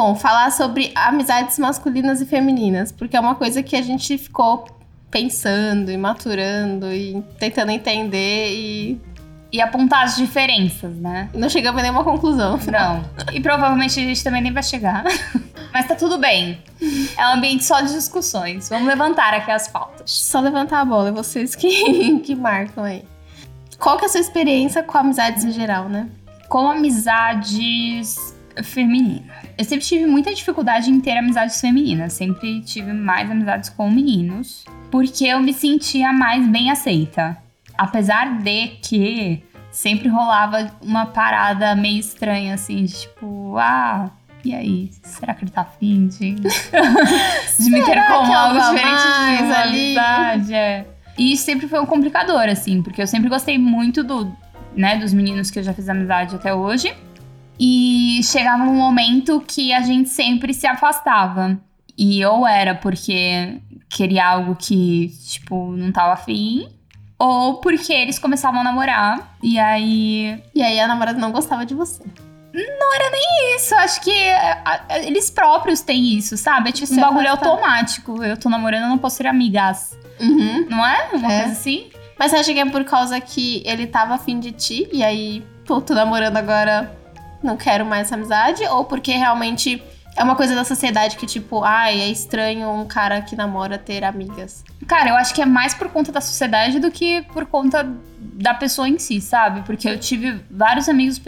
Bom, falar sobre amizades masculinas e femininas, porque é uma coisa que a gente ficou pensando e maturando e tentando entender e E apontar as diferenças, né? não chegamos a nenhuma conclusão. Não. E provavelmente a gente também nem vai chegar. Mas tá tudo bem. É um ambiente só de discussões. Vamos levantar aqui as pautas. Só levantar a bola, é vocês que, que marcam aí. Qual que é a sua experiência com amizades em geral, né? Com amizades femininas. Eu sempre tive muita dificuldade em ter amizades femininas. Sempre tive mais amizades com meninos. Porque eu me sentia mais bem aceita. Apesar de que sempre rolava uma parada meio estranha, assim, de tipo, ah, e aí? Será que ele tá afim de, de me ter como algo diferente de uma ali? amizade? É. E isso sempre foi um complicador, assim, porque eu sempre gostei muito do, né, dos meninos que eu já fiz amizade até hoje. E chegava um momento que a gente sempre se afastava. E ou era porque queria algo que, tipo, não tava afim, ou porque eles começavam a namorar. E aí. E aí a namorada não gostava de você. Isso, acho que é, a- a- eles próprios têm isso, sabe? É tipo um bagulho afastar. automático. Eu tô namorando, eu não posso ser amigas. Uhum. Não é? Uma É. coisa assim? Mas você acha que é por causa que ele tava afim de ti e aí, pô, tô namorando agora, não quero mais amizade? Ou porque realmente é uma coisa da sociedade que, tipo, ai, é estranho um cara que namora ter amigas? Cara, eu acho que é mais por conta da sociedade do que por conta da pessoa em si, sabe? Porque eu tive vários amigos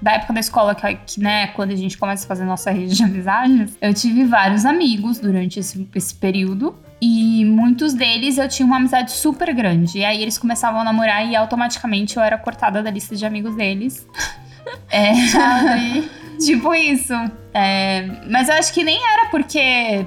da época da escola, que, que, né, quando a gente começa a fazer nossa rede de amizades, eu tive vários amigos durante esse, esse período. E muitos deles eu tinha uma amizade super grande. E aí eles começavam a namorar e automaticamente eu era cortada da lista de amigos deles. É. Tipo isso. É, mas eu acho que nem era porque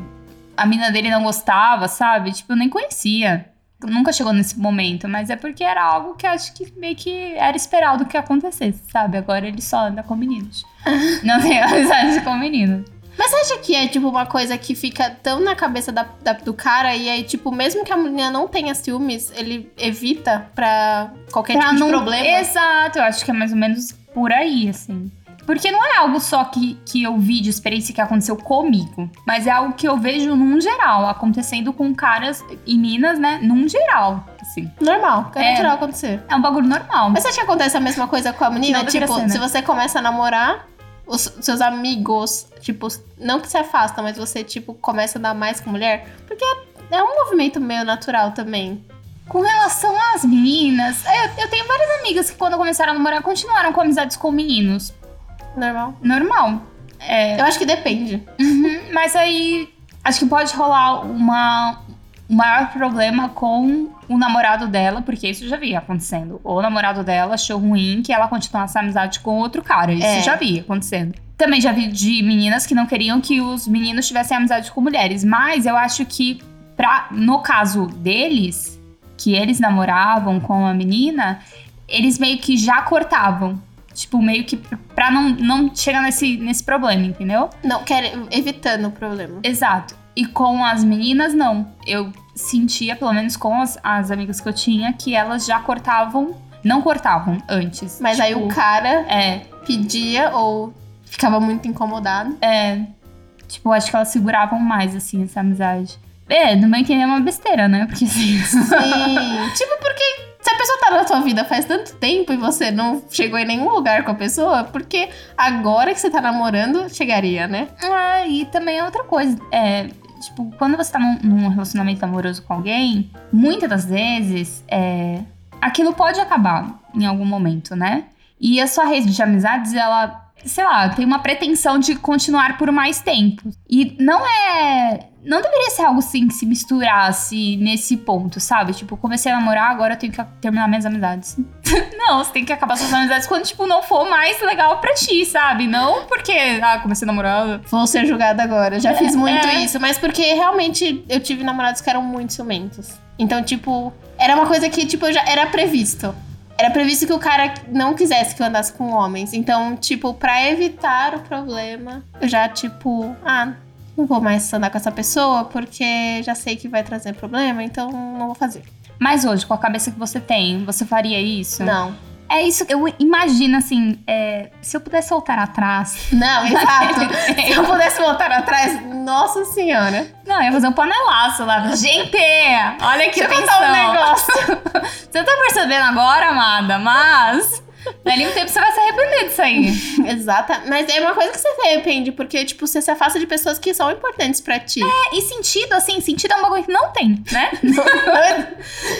a mina dele não gostava, sabe? Tipo, eu nem conhecia. Nunca chegou nesse momento, mas é porque era algo que acho que meio que era esperado que acontecesse, sabe? Agora ele só anda com meninos. não tem amizade com meninos. Mas você acha que é, tipo, uma coisa que fica tão na cabeça da- da- do cara e aí, tipo, mesmo que a menina não tenha ciúmes, ele evita pra qualquer Pra tipo não- de problema? Exato, eu acho que é mais ou menos por aí, assim. Porque não é algo só que, que eu vi de experiência que aconteceu comigo, mas é algo que eu vejo num geral, acontecendo com caras e minas, né? Num geral, assim. Normal, é, É. natural acontecer. É um bagulho normal. Mas você acha que acontece a mesma coisa com a menina? Tipo, ser, né? se você começa a namorar, os seus amigos, tipo, não que se afastam, mas você, tipo, começa a dar mais com mulher? Porque é um movimento meio natural também. Com relação às meninas, eu, eu tenho várias amigas que quando começaram a namorar continuaram com amizades com meninos. Normal. Normal. É, Eu acho que depende. Uhum, mas aí acho que pode rolar uma, um maior problema com o namorado dela, porque isso já vi acontecendo. O namorado dela achou ruim que ela continuasse a amizade com outro cara. Isso É. já vi acontecendo. Também já vi de meninas que não queriam que os meninos tivessem amizade com mulheres. Mas eu acho que, pra, no caso deles, que eles namoravam com a menina, eles meio que já cortavam. Tipo, meio que pra não, não chegar nesse, nesse problema, entendeu? Não, quer, evitando o problema. Exato. E com as meninas, não. Eu sentia, pelo menos com as, as amigas que eu tinha, que elas já cortavam. Não cortavam antes. Mas aí Tipo, o cara É, pedia ou ficava muito incomodado. é. Tipo, acho que elas seguravam mais, assim, essa amizade. É, no meu entender é uma besteira, né? Porque assim. Sim. tipo, porque se a pessoa tá na tua vida faz tanto tempo e você não chegou em nenhum lugar com a pessoa, porque agora que você tá namorando, chegaria, né? Ah, e também é outra coisa. É, tipo, quando você tá num, num relacionamento amoroso com alguém, muitas das vezes, é, aquilo pode acabar em algum momento, né? E a sua rede de amizades, ela, sei lá, tem uma pretensão de continuar por mais tempo. E não é. Não deveria ser algo assim que se misturasse nesse ponto, sabe? Tipo, comecei a namorar, agora eu tenho que terminar minhas amizades. não, você tem que acabar suas amizades quando, tipo, não for mais legal pra ti, sabe? Não porque, ah, comecei a namorar, Vou ser julgada agora. Já fiz muito é. isso, mas porque realmente eu tive namorados que eram muito ciumentos. Então, tipo, era uma coisa que, tipo, já era previsto. Era previsto que o cara não quisesse que eu andasse com homens. Então, tipo, pra evitar o problema, eu já, tipo, ah, não vou mais andar com essa pessoa porque já sei que vai trazer problema, então não vou fazer. Mas hoje, com a cabeça que você tem, você faria isso? Não. É isso que eu imagino, assim, é, se eu pudesse voltar atrás. Não, exato. se eu pudesse voltar atrás, nossa senhora. Não, eu ia fazer um panelaço lá. Gente, olha que Deixa pensão. um negócio. Você tá percebendo agora, amada, mas... Dali um tempo você vai se arrepender disso aí. Exata. Mas é uma coisa que você se arrepende, porque, tipo, você se afasta de pessoas que são importantes pra ti. É, e sentido, assim, sentido é um bagulho que não tem, né?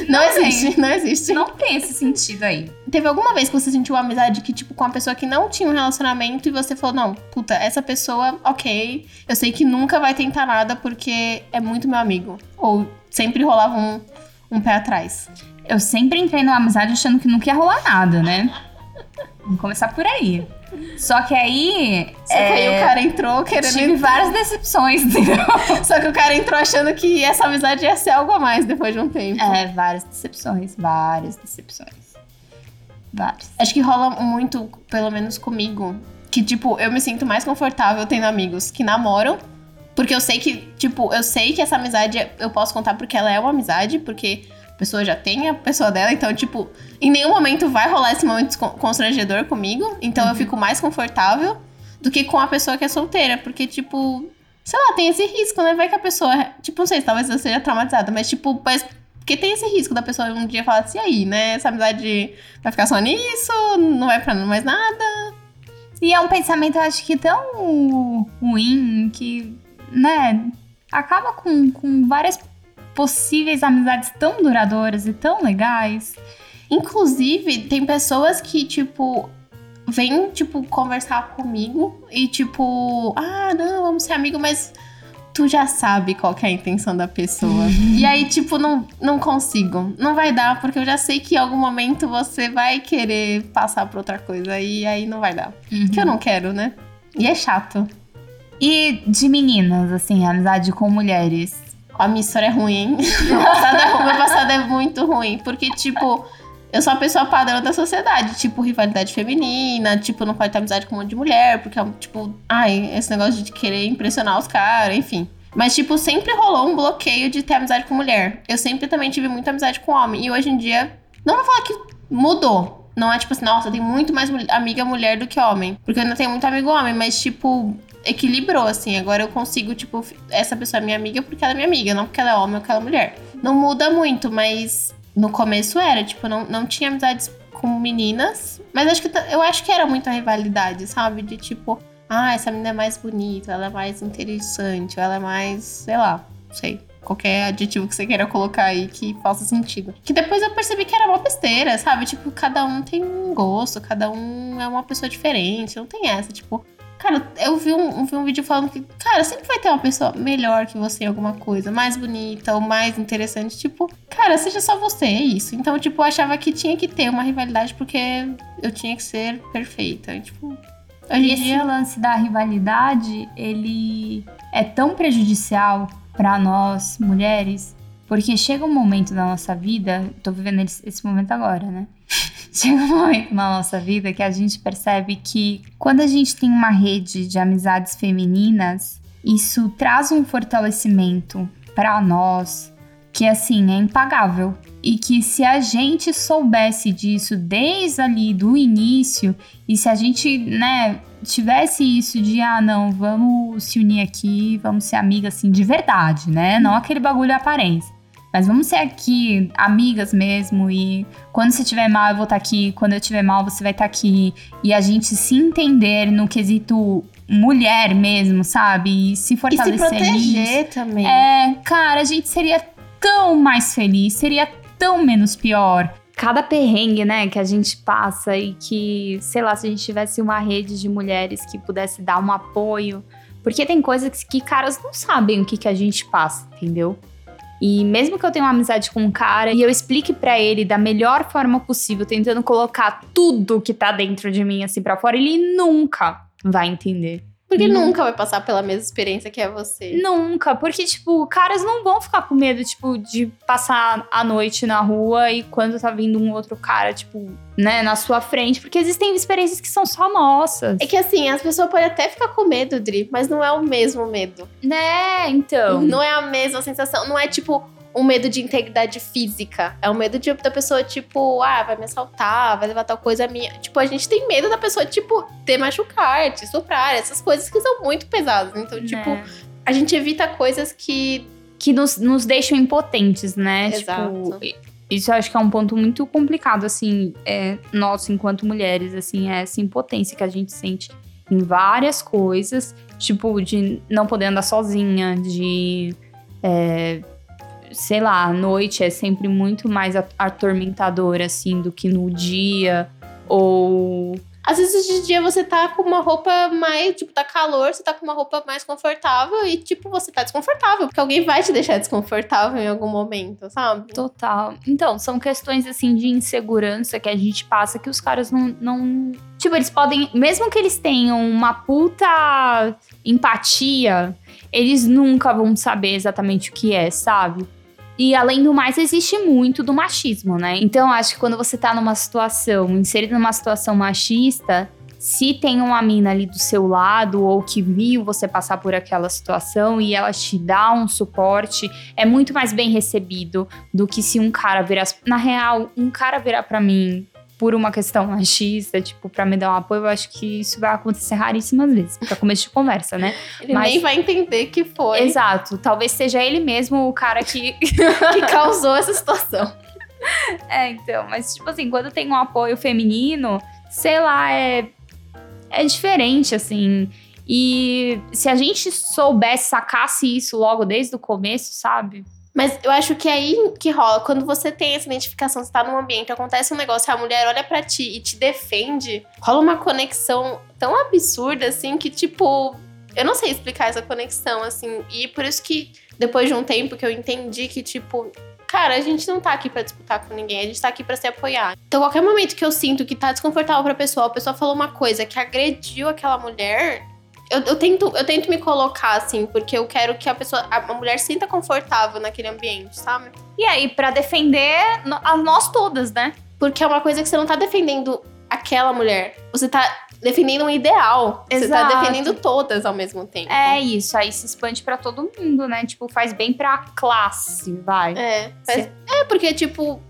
Não, Não existe, não existe. Não tem esse sentido aí. Teve alguma vez que você sentiu uma amizade que, tipo, com uma pessoa que não tinha um relacionamento e você falou, não, puta, essa pessoa, ok, eu sei que nunca vai tentar nada porque é muito meu amigo. Ou sempre rolava um, um pé atrás. Eu sempre entrei numa amizade achando que nunca ia rolar nada, né? Vamos começar por aí. Só que aí. Só que aí é, o cara entrou querendo. Tive várias decepções, entendeu? Só que o cara entrou achando que essa amizade ia ser algo a mais depois de um tempo. É, várias decepções, várias decepções. Várias. Acho que rola muito, pelo menos comigo, que, tipo, eu me sinto mais confortável tendo amigos que namoram. Porque eu sei que, tipo, eu sei que essa amizade eu posso contar porque ela é uma amizade, porque pessoa já tem a pessoa dela, então, tipo, em nenhum momento vai rolar esse momento con- constrangedor comigo. Então eu fico mais confortável do que com a pessoa que é solteira, porque, tipo, sei lá, tem esse risco, né? Vai que a pessoa, tipo, não sei, talvez eu seja traumatizada, mas, tipo, mas. Porque tem esse risco da pessoa um dia falar assim, e aí, né? Essa amizade vai ficar só nisso, não vai pra mais nada. E é um pensamento, eu acho que tão ruim que, né, acaba com, com várias possíveis amizades tão duradouras e tão legais. Inclusive, tem pessoas que, tipo, vêm, tipo, conversar comigo e, tipo, ah, não, vamos ser amigo, mas tu já sabe qual é a intenção da pessoa. e aí, tipo, não, não consigo. Não vai dar, porque eu já sei que em algum momento você vai querer passar pra outra coisa e aí não vai dar. Que eu não quero, né? E é chato. E de meninas, assim, amizade com mulheres. A minha história é ruim? Meu passado é, meu passado é muito ruim. Porque, tipo, eu sou a pessoa padrão da sociedade. Tipo, rivalidade feminina. Tipo, não pode ter amizade com um monte de mulher. Porque, é tipo, ai, esse negócio de querer impressionar os caras, enfim. Mas, tipo, sempre rolou um bloqueio de ter amizade com mulher. Eu sempre também tive muita amizade com homem. E hoje em dia, não vou falar que mudou. Não é tipo assim, nossa, tem muito mais amiga mulher do que homem. Porque eu ainda tenho muito amigo homem, mas, tipo, equilibrou, assim. Agora eu consigo, tipo, essa pessoa é minha amiga porque ela é minha amiga, não porque ela é homem ou porque ela é mulher. Não muda muito, mas no começo era, tipo, não, não tinha amizades com meninas. Mas acho que eu acho que era muita rivalidade, sabe? De tipo, ah, essa menina é mais bonita, ela é mais interessante, ela é mais, sei lá, não sei. Qualquer adjetivo que você queira colocar aí que faça sentido. Que depois eu percebi que era uma besteira, sabe? Tipo, cada um tem um gosto, cada um é uma pessoa diferente, não tem essa. Tipo, Cara, eu vi um, vi um vídeo falando que, cara, sempre vai ter uma pessoa melhor que você em alguma coisa, mais bonita ou mais interessante. Tipo, cara, seja só você, é isso. Então, tipo, eu achava que tinha que ter uma rivalidade porque eu tinha que ser perfeita. E, tipo, hoje E esse dia. lance da rivalidade, ele é tão prejudicial pra nós, mulheres, porque chega um momento da nossa vida, tô vivendo esse momento agora, né? Chega um momento na nossa vida que a gente percebe que quando a gente tem uma rede de amizades femininas, isso traz um fortalecimento pra nós que assim é impagável. E que se a gente soubesse disso desde ali do início, e se a gente, né, tivesse isso de, ah, não, vamos se unir aqui, vamos ser amigas assim de verdade, né? Não aquele bagulho aparência. Mas vamos ser aqui amigas mesmo e quando você estiver mal eu vou estar aqui, quando eu estiver mal você vai estar aqui e a gente se entender no quesito mulher mesmo, sabe? E se E se fortalecer proteger também. É, cara, a gente seria tão mais feliz, seria tão menos pior. Cada perrengue, né, que a gente passa e que, sei lá, se a gente tivesse uma rede de mulheres que pudesse dar um apoio. Porque tem coisas que, que caras não sabem o que, que a gente passa, entendeu? E mesmo que eu tenha uma amizade com um cara e eu explique pra ele da melhor forma possível, tentando colocar tudo que tá dentro de mim assim pra fora, ele nunca vai entender. Porque Nunca. nunca vai passar pela mesma experiência que é você. Nunca, porque, tipo, caras não vão ficar com medo, tipo, de passar a noite na rua e quando tá vindo um outro cara, tipo, né, na sua frente, porque existem experiências que são só nossas. É que assim, as pessoas podem até ficar com medo, Dri, mas não é o mesmo medo. Né, então. Não é a mesma sensação. Não é tipo um medo de integridade física. É um medo de, da pessoa, tipo, ah, vai me assaltar, vai levar tal coisa minha. Tipo, a gente tem medo da pessoa, tipo, ter machucar, te estuprar, essas coisas que são muito pesadas. Então, tipo, É. a gente evita coisas que. Que nos, nos deixam impotentes, né? Exato. Tipo, isso eu acho que é um ponto muito complicado, assim, é, nosso, enquanto mulheres, assim, é essa impotência que a gente sente em várias coisas, tipo, de não poder andar sozinha, de. é, sei lá, a noite é sempre muito mais atormentadora, assim, do que no dia, ou. Às vezes de dia você tá com uma roupa mais, tipo, tá calor, você tá com uma roupa mais confortável e, tipo, você tá desconfortável, porque alguém vai te deixar desconfortável em algum momento, sabe? Total. Então, são questões assim de insegurança que a gente passa que os caras não. não... Tipo, eles podem. Mesmo que eles tenham uma puta empatia, eles nunca vão saber exatamente o que é, sabe? E além do mais, existe muito do machismo, né? Então, acho que quando você tá numa situação, inserida numa situação machista, se tem uma mina ali do seu lado ou que viu você passar por aquela situação e ela te dá um suporte, é muito mais bem recebido do que se um cara virar. Na real, um cara virar pra mim por uma questão machista, tipo, pra me dar um apoio, eu acho que isso vai acontecer raríssimas vezes, pra começo de conversa, né? Ele Mas- nem vai entender que foi Exato. Talvez seja ele mesmo o cara que. que causou essa situação. é, então, mas, tipo assim, quando tem um apoio feminino, sei lá, é. É diferente, assim. E se a gente soubesse, sacasse isso logo desde o começo, sabe? Mas eu acho que é aí que rola. Quando você tem essa identificação, você tá num ambiente, acontece um negócio, a mulher olha pra ti e te defende, rola uma conexão tão absurda, assim, que tipo. Eu não sei explicar essa conexão, assim. E por isso que, depois de um tempo que eu entendi que, tipo. Cara, a gente não tá aqui pra disputar com ninguém, a gente tá aqui pra se apoiar. Então, qualquer momento que eu sinto que tá desconfortável pra pessoa, a pessoa falou uma coisa que agrediu aquela mulher, eu, eu tento, eu tento me colocar assim, porque eu quero que a pessoa, a, mulher sinta confortável naquele ambiente, sabe? E aí, pra defender a nós todas, né? Porque é uma coisa que você não tá defendendo aquela mulher, você tá defendendo um ideal. Você tá Exato. defendendo todas ao mesmo tempo. É isso, aí se expande pra todo mundo, né? Tipo, faz bem pra classe, vai. É, faz- é porque, tipo,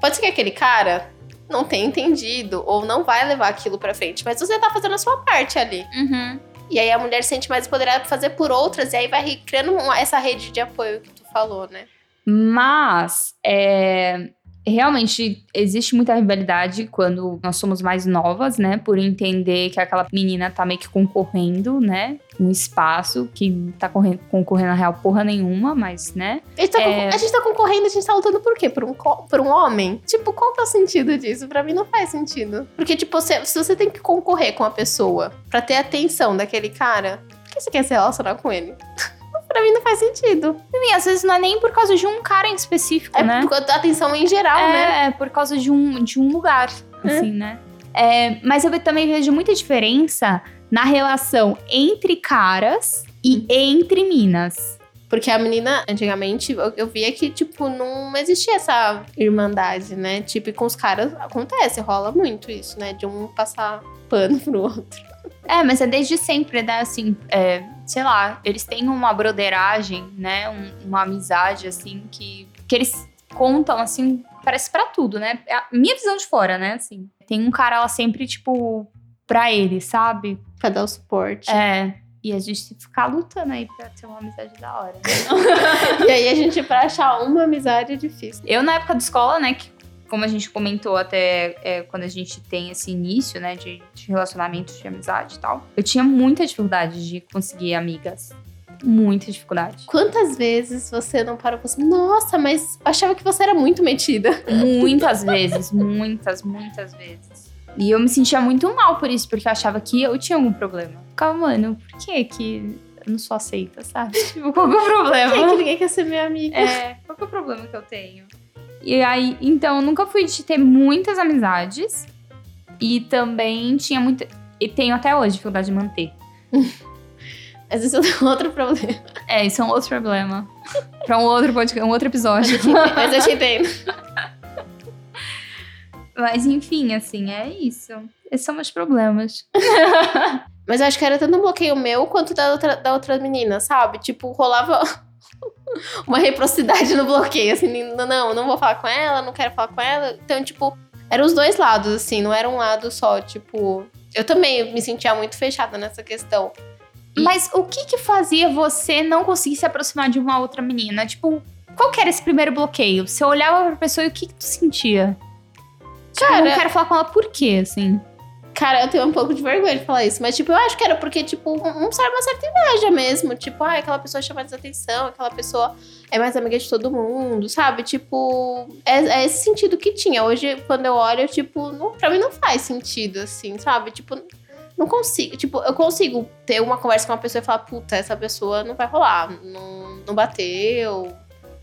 pode ser que aquele cara não tenha entendido ou não vai levar aquilo pra frente, mas você tá fazendo a sua parte ali. Uhum. E aí a mulher se sente mais empoderada pra fazer por outras, e aí vai criando essa rede de apoio que tu falou, né? Mas, é, realmente, existe muita rivalidade quando nós somos mais novas, né? Por entender que aquela menina tá meio que concorrendo, né? Um espaço que tá correndo, concorrendo na real porra nenhuma, mas, né? A gente, tá É. a gente tá concorrendo, a gente tá lutando por quê? Por um, por um homem? Tipo, qual que é o sentido disso? Pra mim não faz sentido. Porque, tipo, se, se você tem que concorrer com a pessoa pra ter a atenção daquele cara, por que você quer se relacionar com ele? pra mim não faz sentido. E às vezes não é nem por causa de um cara em específico, É né? por causa da atenção em geral, né? É, é por causa de um, de um lugar, assim, né? É, mas eu também vejo muita diferença na relação entre caras e entre minas. Porque a menina, antigamente, eu, via que, tipo, não existia essa irmandade, né? Tipo, e com os caras acontece, rola muito isso, né? De um passar pano pro outro. É, mas é desde sempre, né? Assim, é, sei lá, eles têm uma broderagem, né? um- uma amizade, assim, que, que eles contam, assim, parece pra tudo, né? É a minha visão de fora, né? Assim, tem um cara lá sempre, tipo, pra ele, sabe? Pra dar o suporte. É. E a gente ficar lutando aí pra ter uma amizade da hora. né? E aí a gente, pra achar uma amizade, é difícil. Eu, na época da escola, né, que como a gente comentou até é, quando a gente tem esse início, né, de, de relacionamento, de amizade e tal, eu tinha muita dificuldade de conseguir amigas. Muita dificuldade. Quantas vezes você não parou e falou assim, nossa, mas achava que você era muito metida. Muitas vezes, muitas, muitas vezes. E eu me sentia muito mal por isso, porque eu achava que eu tinha algum problema. Ficava, mano, por que que eu não sou aceita, sabe? Tipo, qual que é o problema? Quem é que ninguém quer ser minha amiga? É, qual que é o problema que eu tenho? E aí, então, eu nunca fui de ter muitas amizades. E também tinha muita. E tenho até hoje dificuldade de manter. Mas isso é outro problema. É, isso é um outro problema. pra um outro podcast, um outro episódio. Mas eu te entendo. Mas enfim, assim, é isso. Esses são meus problemas. Mas eu acho que era tanto um bloqueio meu quanto da outra, da outra menina, sabe? Tipo, rolava uma reciprocidade no bloqueio, assim, não, não vou falar com ela, não quero falar com ela. Então, tipo, eram os dois lados, assim, não era um lado só, tipo. Eu também me sentia muito fechada nessa questão. Mas o que que fazia você não conseguir se aproximar de uma outra menina? Tipo, qual que era esse primeiro bloqueio? Você olhava pra pessoa e o que que tu sentia? Tipo, Cara- eu não quero falar com ela por quê, assim? Cara, eu tenho um pouco de vergonha de falar isso, mas, tipo, eu acho que era porque, tipo, um, sabe, uma certa inveja mesmo. Tipo, ah, aquela pessoa chama atenção, aquela pessoa é mais amiga de todo mundo, sabe? Tipo, é, é esse sentido que tinha. Hoje, quando eu olho, tipo, não, pra mim não faz sentido, assim, sabe? Tipo, não consigo. Tipo, eu consigo ter uma conversa com uma pessoa e falar, puta, essa pessoa não vai rolar, não, não bateu.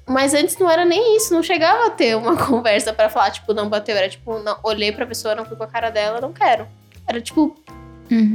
Mas antes não era nem isso, não chegava a ter uma conversa pra falar, tipo, não bateu. Era tipo, não, olhei pra pessoa, não fui com a cara dela, não quero. Era, tipo,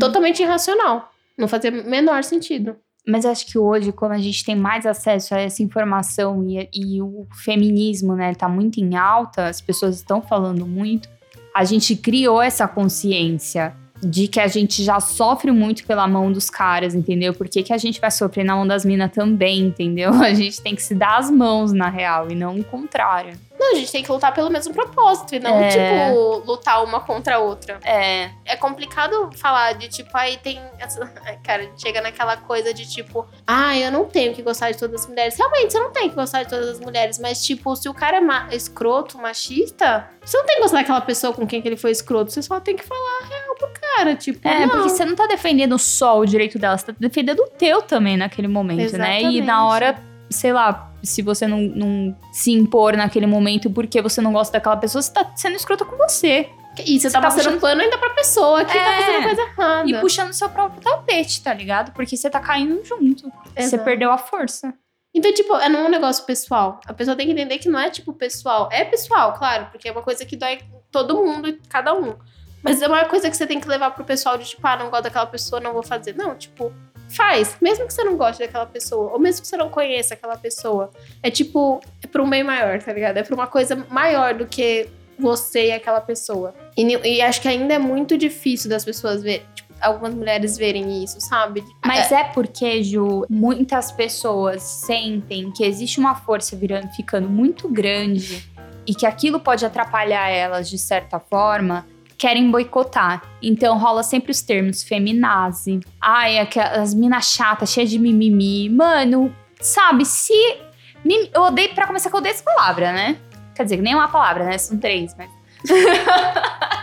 totalmente irracional. Não fazia menor sentido. Mas acho que hoje, como a gente tem mais acesso a essa informação e, e o feminismo, né, tá muito em alta, as pessoas estão falando muito, a gente criou essa consciência de que a gente já sofre muito pela mão dos caras, entendeu? Por que, que a gente vai sofrer na mão das minas também, entendeu? A gente tem que se dar as mãos, na real, e não o contrário. Não, a gente tem que lutar pelo mesmo propósito e não, É. tipo, lutar uma contra a outra. É. É complicado falar de, tipo, aí tem. Essa... Cara, chega naquela coisa de, tipo, ah, eu não tenho que gostar de todas as mulheres. Realmente, você não tem que gostar de todas as mulheres, mas, tipo, se o cara é ma- escroto, machista, você não tem que gostar daquela pessoa com quem que ele foi escroto. Você só tem que falar a real pro cara, tipo, É, não. porque você não tá defendendo só o direito dela, você tá defendendo o teu também naquele momento, né? E na Exatamente. hora, sei lá, se você não, não se impor naquele momento porque você não gosta daquela pessoa, você tá sendo escrota com você. E você, tá tá passando puxando- pano ainda pra pessoa que tá É. fazendo coisa errada. E puxando seu próprio tapete, tá ligado? Porque você tá caindo junto. Você Exato. perdeu a força. Então, tipo, é não é um negócio pessoal. A pessoa tem que entender que não é, tipo, pessoal. É pessoal, claro, porque é uma coisa que dói todo mundo e cada um. Mas é uma coisa que você tem que levar pro pessoal de, tipo, ah, não gosto daquela pessoa, não vou fazer. Não, tipo, faz. Mesmo que você não goste daquela pessoa, ou mesmo que você não conheça aquela pessoa. É, tipo, é pra um bem maior, tá ligado? É pra uma coisa maior do que você e aquela pessoa. E, e acho que ainda é muito difícil das pessoas ver, tipo, algumas mulheres verem isso, sabe? Mas é porque, Ju, muitas pessoas sentem que existe uma força virando, ficando muito grande e que aquilo pode atrapalhar elas de certa forma, querem boicotar. Então rola sempre os termos feminazi. Ai, aquelas minas chatas, cheias de mimimi. Mano, sabe, se. Eu odeio, pra começar, que eu odeio essa palavra, né? Quer dizer, nem uma palavra, né? São três, mas.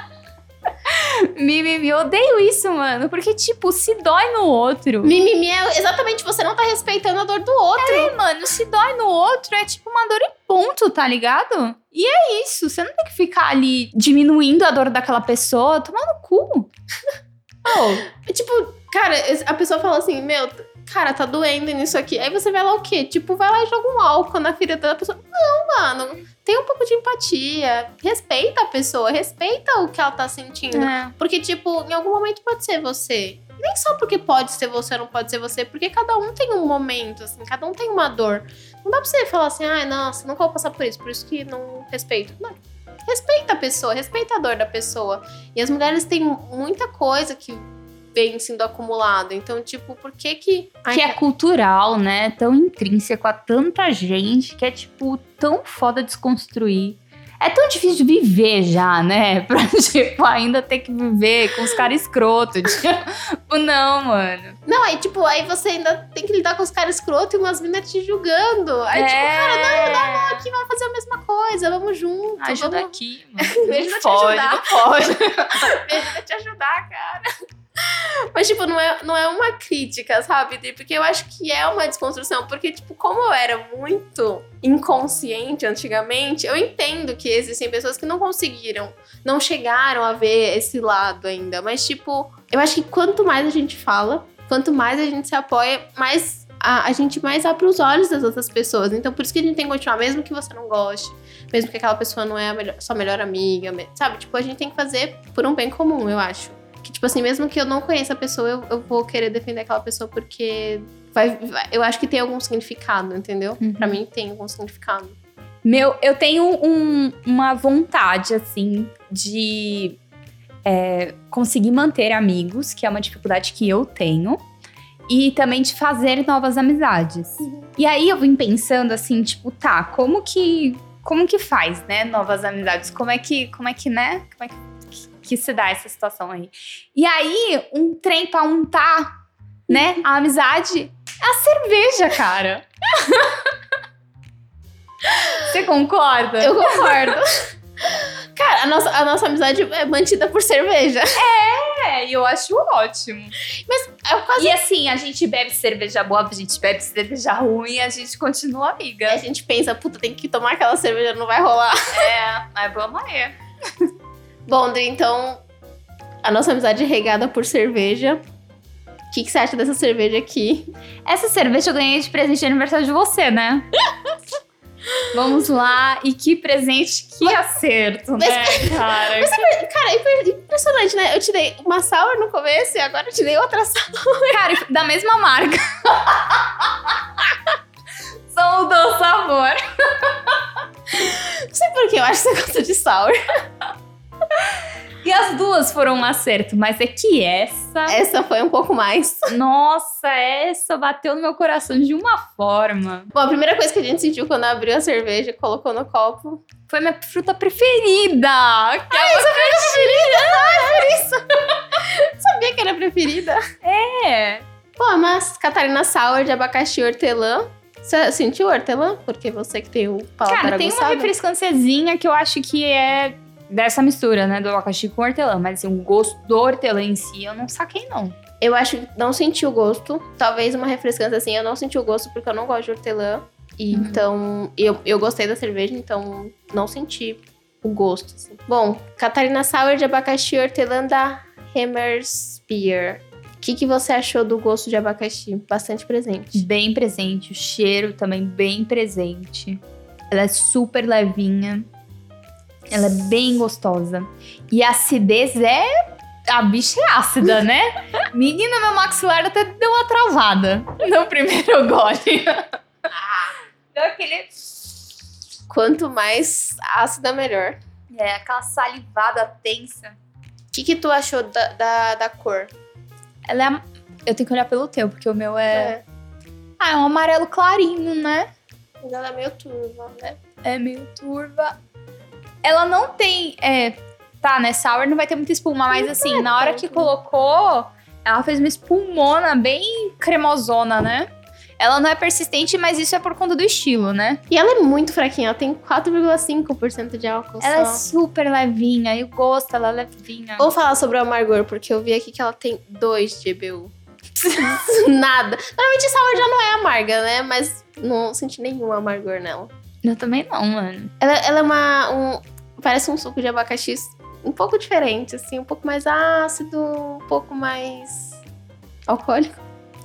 mimimi, eu odeio isso, mano. Porque, tipo, se dói no outro. Mimimi é exatamente você não tá respeitando a dor do outro. É, mano, se dói no outro, é tipo uma dor e ponto, tá ligado? E é isso, você não tem que ficar ali diminuindo a dor daquela pessoa, tomar no cu. Oh, É Tipo, cara, a pessoa fala assim, meu, cara, tá doendo nisso aqui. Aí você vai lá o quê? Tipo, vai lá e joga um álcool na ferida da pessoa. Não, mano, tem um pouco de empatia. Respeita a pessoa, respeita o que ela tá sentindo. é. Porque, tipo, em algum momento pode ser você. Nem só porque pode ser você ou não pode ser você, porque cada um tem um momento, assim, cada um tem uma dor. Não dá pra você falar assim, ai, nossa, nunca vou passar por isso, por isso que não respeito. Não. Respeita a pessoa, respeita a dor da pessoa. E as mulheres têm muita coisa que vem sendo acumulada. Então, tipo, por que que. Ai, Que é cultural, né? Tão intrínseco a tanta gente que é, tipo, tão foda desconstruir. É tão difícil de viver já, né? Pra, tipo, ainda ter que viver com os caras escrotos. Tipo, não, mano. Não, aí, tipo, aí você ainda tem que lidar com os caras escrotos e umas meninas te julgando. Aí, tipo, cara, não, dá a mão aqui, vamos fazer a mesma coisa, vamos junto. Ajuda vamos... aqui, mano. Me ajuda a Não te pode, ajudar. não pode. Me ajuda a te ajudar, cara. Mas, tipo, não é, não é uma crítica, sabe? Porque eu acho que é uma desconstrução. Porque, tipo, como eu era muito inconsciente antigamente, eu entendo que existem pessoas que não conseguiram, não chegaram a ver esse lado ainda. Mas, tipo, eu acho que quanto mais a gente fala, quanto mais a gente se apoia, mais a, a gente mais abre os olhos das outras pessoas. Então, por isso que a gente tem que continuar, mesmo que você não goste, mesmo que aquela pessoa não é a melhor- sua melhor amiga, sabe? Tipo, a gente tem que fazer por um bem comum, eu acho. Que, tipo assim, mesmo que eu não conheça a pessoa, eu, eu vou querer defender aquela pessoa porque vai, vai- eu acho que tem algum significado, entendeu? Uhum. Pra mim tem algum significado. Meu, eu tenho um- uma vontade, assim, de é, conseguir manter amigos, que é uma dificuldade que eu tenho, e também de fazer novas amizades. E aí eu vim pensando assim, tipo, tá, como que como que faz, né, novas amizades? Como é que, como é que, né? Como é que, que se dá essa situação aí? E aí, um trem pra untar, né, a amizade é a cerveja, cara. Você concorda? Eu concordo. Cara, a nossa, a nossa amizade é mantida por cerveja. É, e eu acho ótimo. Mas eu quase. E assim, a gente bebe cerveja boa, a gente bebe cerveja ruim e a gente continua amiga. A gente pensa, puta, tem que tomar aquela cerveja, não vai rolar. É, mas vamos aí. Bom, então, a nossa amizade é regada por cerveja. O que, que você acha dessa cerveja aqui? Essa cerveja eu ganhei de presente de aniversário de você, né? Vamos lá, e que presente, que acerto, né, cara? Mas, cara, é impressionante, né? Eu te dei uma sour no começo e agora eu te dei outra sour. Cara, da mesma marca. Só mudou o sabor. Não sei por que eu acho que você gosta de sour. E as duas foram um acerto, mas é que essa. Essa foi um pouco mais. Nossa, essa bateu no meu coração de uma forma. Bom, a primeira coisa que a gente sentiu quando abriu a cerveja e colocou no copo. Foi minha fruta preferida! Que é sua preferida! Ah, é por isso! Sabia que era preferida? É! Pô, mas Catarina Sour de abacaxi hortelã. Você sentiu hortelã? Porque você que tem o paladar Cara, tem uma refrescânciazinha que eu acho que é dessa mistura, né, do abacaxi com hortelã. Mas assim, o gosto do hortelã em si, eu não saquei, não. Eu acho que não senti o gosto. Talvez uma refrescância assim, eu não senti o gosto porque eu não gosto de hortelã. E Uhum. então, eu, eu gostei da cerveja, então não senti o gosto. assim. Bom, Catarina Sour de abacaxi hortelã da Hammerspear. O que, que você achou do gosto de abacaxi? Bastante presente. Bem presente, o cheiro também bem presente. Ela é super levinha. Ela é bem gostosa. E a acidez é. A bicha é ácida, né? Menina, meu maxilar até deu uma travada no primeiro gole. Deu aquele. Quanto mais ácida, melhor. É, aquela salivada tensa. O que, que tu achou da, da, da cor? Ela é. Eu tenho que olhar pelo teu, porque o meu é. Ah, é um amarelo clarinho, né? Mas ela é meio turva, né? É meio turva. Ela não tem. É, tá, né? Sour não vai ter muita espuma, mas assim, na hora que colocou, ela fez uma espumona bem cremosona, né? Ela não é persistente, mas isso é por conta do estilo, né? E ela é muito fraquinha, ela tem 4,5% de álcool Ela é só. super levinha e o gosto, ela é levinha. Vou falar sobre o amargor, porque eu vi aqui que ela tem 2 de EBU. Nada. Normalmente sour já não é amarga, né? Mas não senti nenhum amargor nela. Eu também não, mano. Ela, ela é uma. Um, parece um suco de abacaxi um pouco diferente, assim, um pouco mais ácido, um pouco mais alcoólico.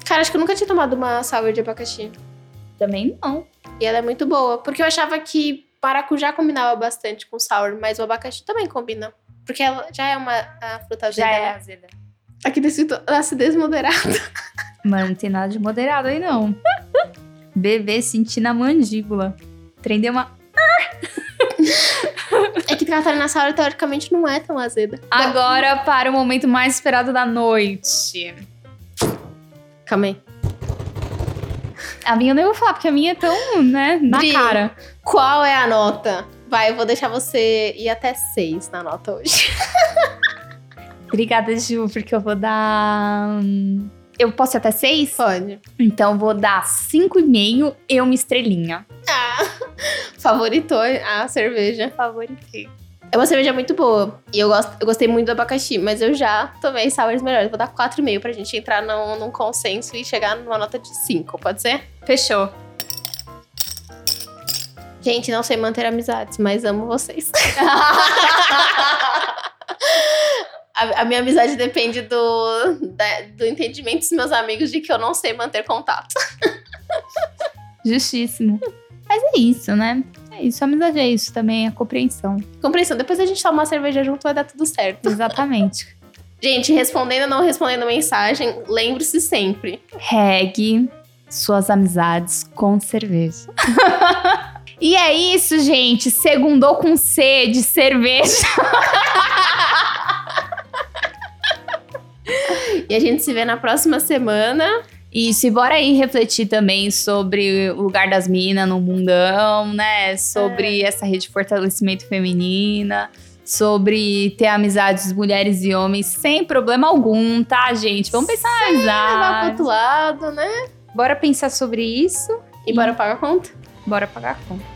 Cara, acho que eu nunca tinha tomado uma sour de abacaxi. Também não. E ela é muito boa. Porque eu achava que maracujá combinava bastante com sour, mas o abacaxi também combina. Porque ela já é uma a fruta azeda. Já né? é azeda. Aqui escrito acidez moderada. Mano, não tem nada de moderado aí, não. Bebê sentir na mandíbula. Prendeu uma. É que Catarina Sour, teoricamente, não é tão azeda. Agora para o momento mais esperado da noite. Calma aí. A minha eu nem vou falar, porque a minha é tão, né, na Dri. cara. Qual é a nota? Vai, eu vou deixar você ir até 6 na nota hoje. Obrigada, Ju, porque eu vou dar. hum, Eu posso ir até seis? Pode. Então vou dar cinco e meio e uma estrelinha. Ah, favoritou a cerveja. Favoritei. É uma cerveja muito boa. E eu, gosto, eu gostei muito do abacaxi, mas eu já tomei sours melhores. Vou dar 4,5 pra gente entrar num, num consenso e chegar numa nota de 5, pode ser? Fechou. Gente, não sei manter amizades, mas amo vocês. a, a minha amizade depende do, da- do entendimento dos meus amigos de que eu não sei manter contato. Justíssimo. Mas é isso, né? É isso. A amizade é isso também, a compreensão. Compreensão, depois a gente toma uma cerveja junto, vai dar tudo certo. Exatamente. Gente, respondendo ou não respondendo mensagem, lembre-se sempre. Regue suas amizades com cerveja. e é isso, gente. Segundou com C de cerveja. E a gente se vê na próxima semana. E se bora aí refletir também sobre o lugar das minas no mundão, né? Sobre É. essa rede de fortalecimento feminina, sobre ter amizades mulheres e homens sem problema algum, tá, gente? Vamos pensar na Levar pro outro lado, né? Bora pensar sobre isso E bora pagar a conta. bora pagar a conta.